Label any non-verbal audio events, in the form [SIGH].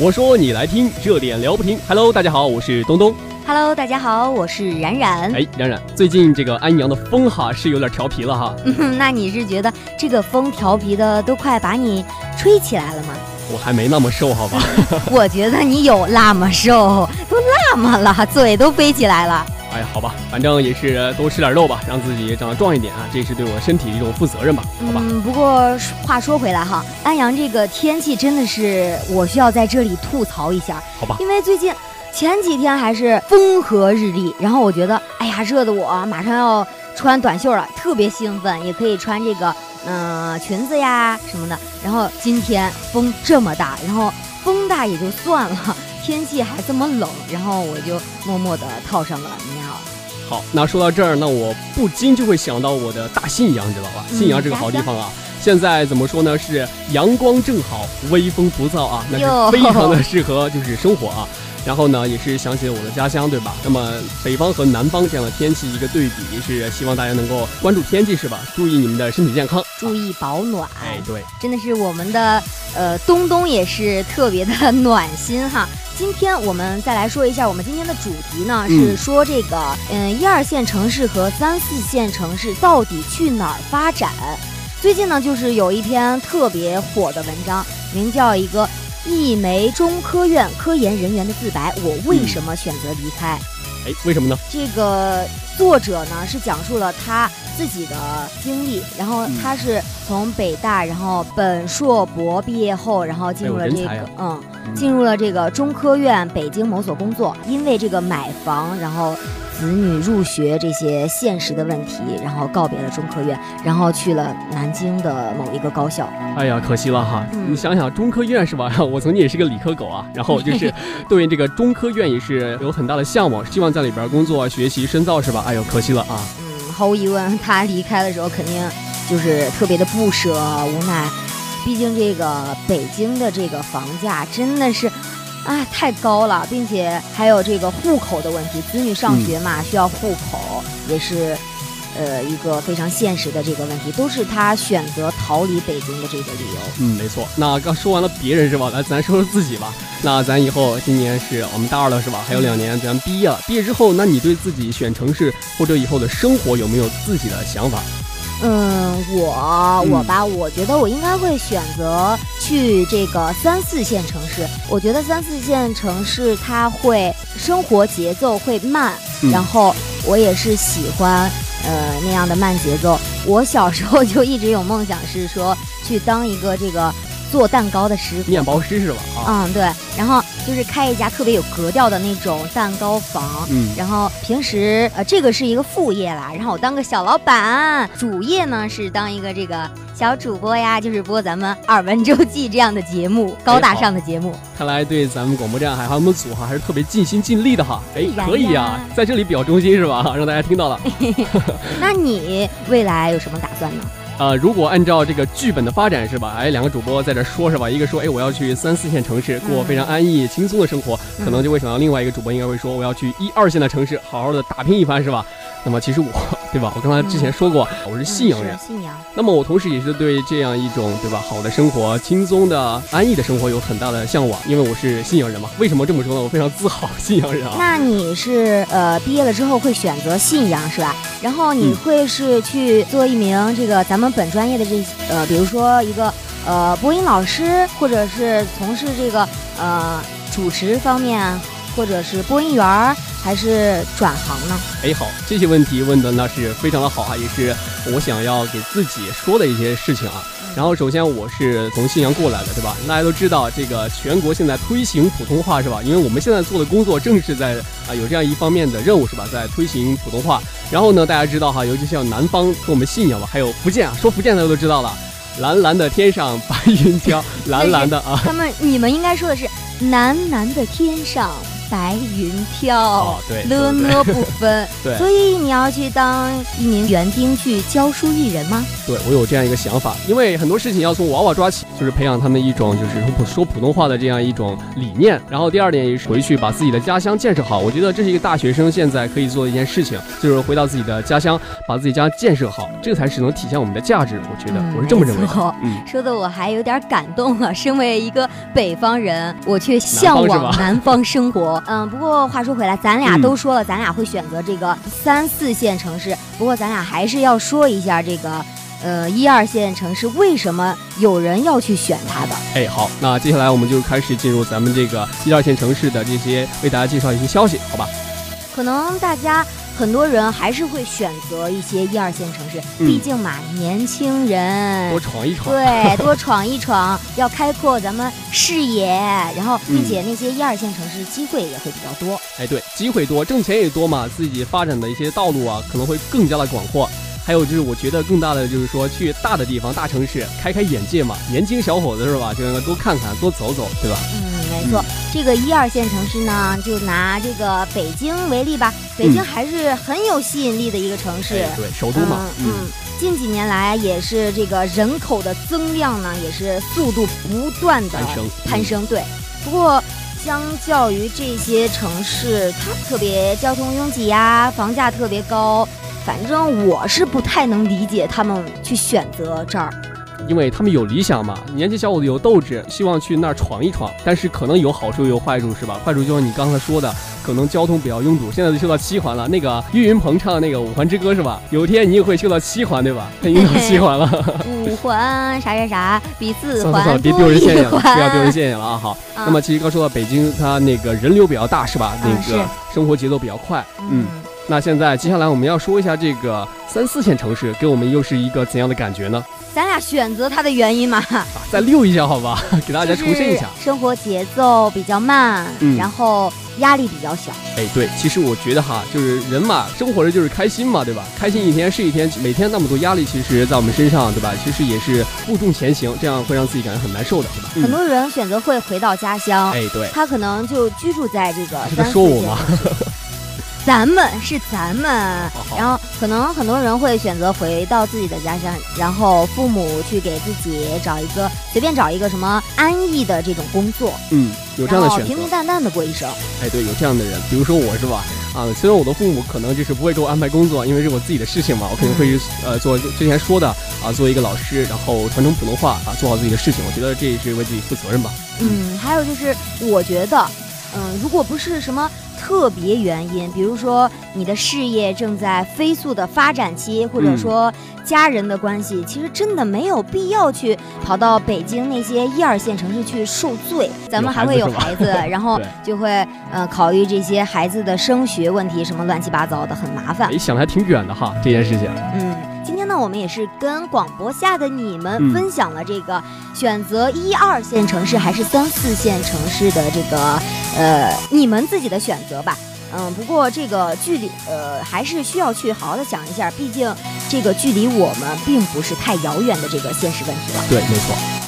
我说你来听，热点聊不停。Hello，大家好，我是东东。Hello，大家好，我是冉冉。哎，冉冉，最近这个安阳的风哈是有点调皮了哈。嗯，那你是觉得这个风调皮的都快把你吹起来了吗？我还没那么瘦，好吧？[LAUGHS] 我觉得你有那么瘦，都那么了，嘴都飞起来了。哎呀，好吧，反正也是多吃点肉吧，让自己长得壮一点啊，这也是对我身体的一种负责任吧，好吧？嗯，不过话说回来哈，安阳这个天气真的是我需要在这里吐槽一下，好吧？因为最近前几天还是风和日丽，然后我觉得，哎呀，热的我马上要穿短袖了，特别兴奋，也可以穿这个嗯、呃裙子呀什么的。然后今天风这么大，然后风大也就算了，天气还这么冷，然后我就默默地套上了棉袄。好，那说到这儿，那我不禁就会想到我的大信阳，知道吧？嗯信阳这个好地方啊，现在怎么说呢？是阳光正好，微风不燥啊，那是非常的适合就是生活啊。然后呢，也是想起了我的家乡，对吧？那么北方和南方这样的天气一个对比，是希望大家能够关注天气，是吧？注意你们的身体健康，注意保暖。哎，对，真的是我们的呃东东也是特别的暖心哈。今天我们再来说一下，我们今天的主题呢嗯是说这个嗯一二线城市和三四线城市到底去哪儿发展？最近呢就是有一篇特别火的文章，名叫一个一枚中科院科研人员的自白，我为什么选择离开？哎，为什么呢？这个作者呢是讲述了他自己的经历，然后嗯他是从北大，然后本硕博毕业后，然后进入了这个嗯进入了这个中科院北京某所工作，因为这个买房，然后子女入学这些现实的问题，然后告别了中科院，然后去了南京的某一个高校。哎呀，可惜了哈！嗯你想想，中科院是吧？我曾经也是个理科狗啊，然后就是对于这个中科院也是有很大的向往，希望在里边工作、学习、深造是吧？哎呦，可惜了啊！嗯，毫无疑问，他离开的时候肯定就是特别的不舍、无奈。毕竟这个北京的这个房价真的是，啊，太高了，并且还有这个户口的问题，子女上学嘛、需要户口，也是，呃，一个非常现实的这个问题，都是他选择逃离北京的这个理由。嗯，没错。那刚说完了别人是吧？来，咱说说自己吧。那咱以后今年是我们大二了是吧？还有两年咱毕业了。毕业之后，那你对自己选城市或者以后的生活有没有自己的想法？嗯，我我吧，我觉得我应该会选择去这个三四线城市。我觉得三四线城市它会生活节奏会慢，嗯然后我也是喜欢呃那样的慢节奏。我小时候就一直有梦想是说去当一个这个做蛋糕的师傅，面包师是吧？啊，嗯对，然后就是开一家特别有格调的那种蛋糕房。嗯，然后平时呃，这个是一个副业啦，然后我当个小老板，主业呢是当一个这个小主播呀，就是播咱们耳闻周记这样的节目，高大上的节目。[LAUGHS] 看来对咱们广播站还有我们组哈还是特别尽心尽力的哈。哎，可以啊，在这里比较忠心是吧？[LAUGHS] 让大家听到了。[LAUGHS] 那你未来有什么打算呢？呃，如果按照这个剧本的发展是吧？哎，两个主播在这说是吧？一个说，哎，我要去三四线城市过嗯非常安逸、轻松的生活，可能就会想到另外一个主播应该会说，我要去一二线的城市好好的打拼一番是吧？那么其实我，对吧？我刚才之前说过，我是信阳人信阳。那么我同时也是对这样一种对吧好的生活、轻松的、安逸的生活有很大的向往，因为我是信阳人嘛。为什么这么说呢？我非常自豪信阳人啊。那你是呃毕业了之后会选择信阳是吧？然后你嗯会是去做一名这个咱我们本专业的这呃，比如说一个呃播音老师，或者是从事这个呃主持方面，或者是播音员儿，还是转行呢？哎，好，这些问题问的那是非常的好啊，也是我想要给自己说的一些事情啊。然后首先我是从信阳过来的，对吧？大家都知道这个全国现在推行普通话是吧？因为我们现在做的工作正是在啊、有这样一方面的任务是吧？在推行普通话。然后呢，大家知道哈，尤其像南方跟我们信阳吧，还有福建啊，说福建大家都知道了，蓝蓝的天上白 [LAUGHS] 云飘，蓝蓝的啊。他们你们应该说的是蓝蓝的天上白云飘，哦对了对呢不分。[LAUGHS] 对所以你要去当一名园丁去教书育人吗？对我有这样一个想法，因为很多事情要从娃娃抓起，就是培养他们一种就是说普通话的这样一种理念。然后第二点也是回去把自己的家乡建设好，我觉得这是一个大学生现在可以做的一件事情，就是回到自己的家乡，把自己家建设好，这个才是能体现我们的价值。我觉得、嗯我是这么认为的。嗯，说的我还有点感动了。身为一个北方人，我却向往南方生活。嗯，不过话说回来，咱俩嗯都说了，咱俩会选择这个三四线城市。不过咱俩还是要说一下这个，呃，一二线城市为什么有人要去选它的。哎，好，那接下来我们就开始进入咱们这个一二线城市的这些为大家介绍一些消息，好吧？可能大家很多人还是会选择一些一二线城市，嗯毕竟嘛，年轻人多闯一闯。对，[LAUGHS] 多闯一闯，要开阔咱们视野，然后并嗯且那些一二线城市机会也会比较多。哎，对，机会多，挣钱也多嘛，自己发展的一些道路啊，可能会更加的广阔。还有就是，我觉得更大的就是说，去大的地方、大城市开开眼界嘛。年轻小伙子是吧？就应该多看看、多走走，对吧？嗯，没错，这个一二线城市呢，就拿这个北京为例吧，北京嗯还是很有吸引力的一个城市。哎，对，首都嘛，嗯嗯，近几年来也是这个人口的增量呢，也是速度不断的攀升攀升。对，不过相较于这些城市，它特别交通拥挤呀，房价特别高，反正我是不太能理解他们去选择这儿。因为他们有理想嘛，年轻小伙子有斗志，希望去那儿闯一闯。但是可能有好处也有坏处，是吧？坏处就是你刚才说的，可能交通比较拥堵，现在都修到七环了。那个岳云鹏唱的那个《五环之歌》是吧？有一天你也会修到七环，对吧？他已经到七环了。[LAUGHS] 五环啥啥啥比四环算了算了，环别丢人现眼了，不要丢人现眼了啊！好，啊那么其实刚说到北京，它那个人流比较大，是吧？嗯。那个生活节奏比较快，嗯。那现在接下来我们要说一下这个三四线城市给我们又是一个怎样的感觉呢？咱俩选择它的原因嘛，啊，再溜一下好吧，[LAUGHS] 给大家重申一下。生活节奏比较慢，嗯然后压力比较小。哎，对，其实我觉得哈，就是人嘛，生活着就是开心嘛，对吧？开心一天是一天，每天那么多压力，其实在我们身上，对吧？其实也是负重前行，这样会让自己感觉很难受的，对吧？很多人选择会回到家乡，哎，对，他可能就居住在这个是在说我吗。[LAUGHS] 咱们是咱们然后可能很多人会选择回到自己的家乡，然后父母去给自己找一个随便找一个什么安逸的这种工作，嗯，有这样的选择平。平淡淡的过一生。哎，对，有这样的人，比如说我是吧？啊，虽然我的父母可能就是不会给我安排工作，因为是我自己的事情嘛，我肯定会呃做之前说的啊，做一个老师，然后传承普通话啊，做好自己的事情。我觉得这也是为自己负责任吧。嗯，还有就是，我觉得，嗯，如果不是什么特别原因，比如说你的事业正在飞速的发展期，或者嗯说家人的关系，其实真的没有必要去跑到北京那些一二线城市去受罪。咱们还会有有孩孩子，[LAUGHS] 然后就会呃考虑这些孩子的升学问题，什么乱七八糟的，很麻烦哎，。想的还挺远的哈，这件事情。嗯，我们也是跟广播下的你们嗯分享了这个选择一二线城市还是三四线城市的这个呃你们自己的选择吧。嗯，不过这个距离呃还是需要去好好的想一下，毕竟这个距离我们并不是太遥远的这个现实问题了。对，没错。